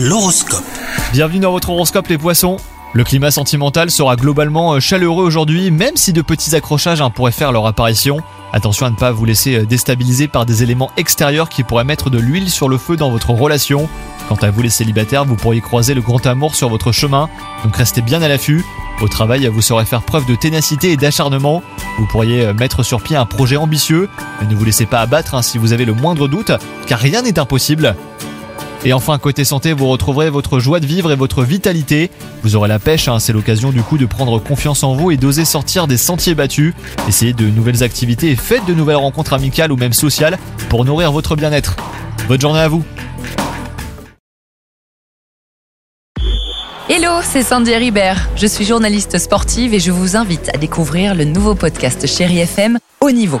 L'horoscope. Bienvenue dans votre horoscope les poissons. Le climat sentimental sera globalement euh, chaleureux aujourd'hui, même si de petits accrochages hein, pourraient faire leur apparition. Attention à ne pas vous laisser euh, déstabiliser par des éléments extérieurs qui pourraient mettre de l'huile sur le feu dans votre relation. Quant à vous les célibataires, vous pourriez croiser le grand amour sur votre chemin, donc restez bien à l'affût. Au travail, vous saurez faire preuve de ténacité et d'acharnement. Vous pourriez euh, mettre sur pied un projet ambitieux, mais ne vous laissez pas abattre hein, si vous avez le moindre doute, car rien n'est impossible. Et enfin, côté santé, vous retrouverez votre joie de vivre et votre vitalité. Vous aurez la pêche, hein, c'est l'occasion du coup de prendre confiance en vous et d'oser sortir des sentiers battus. Essayez de nouvelles activités et faites de nouvelles rencontres amicales ou même sociales pour nourrir votre bien-être. Bonne journée à vous Hello, c'est Sandy Ribert. Je suis journaliste sportive et je vous invite à découvrir le nouveau podcast Chéri FM Haut Niveau.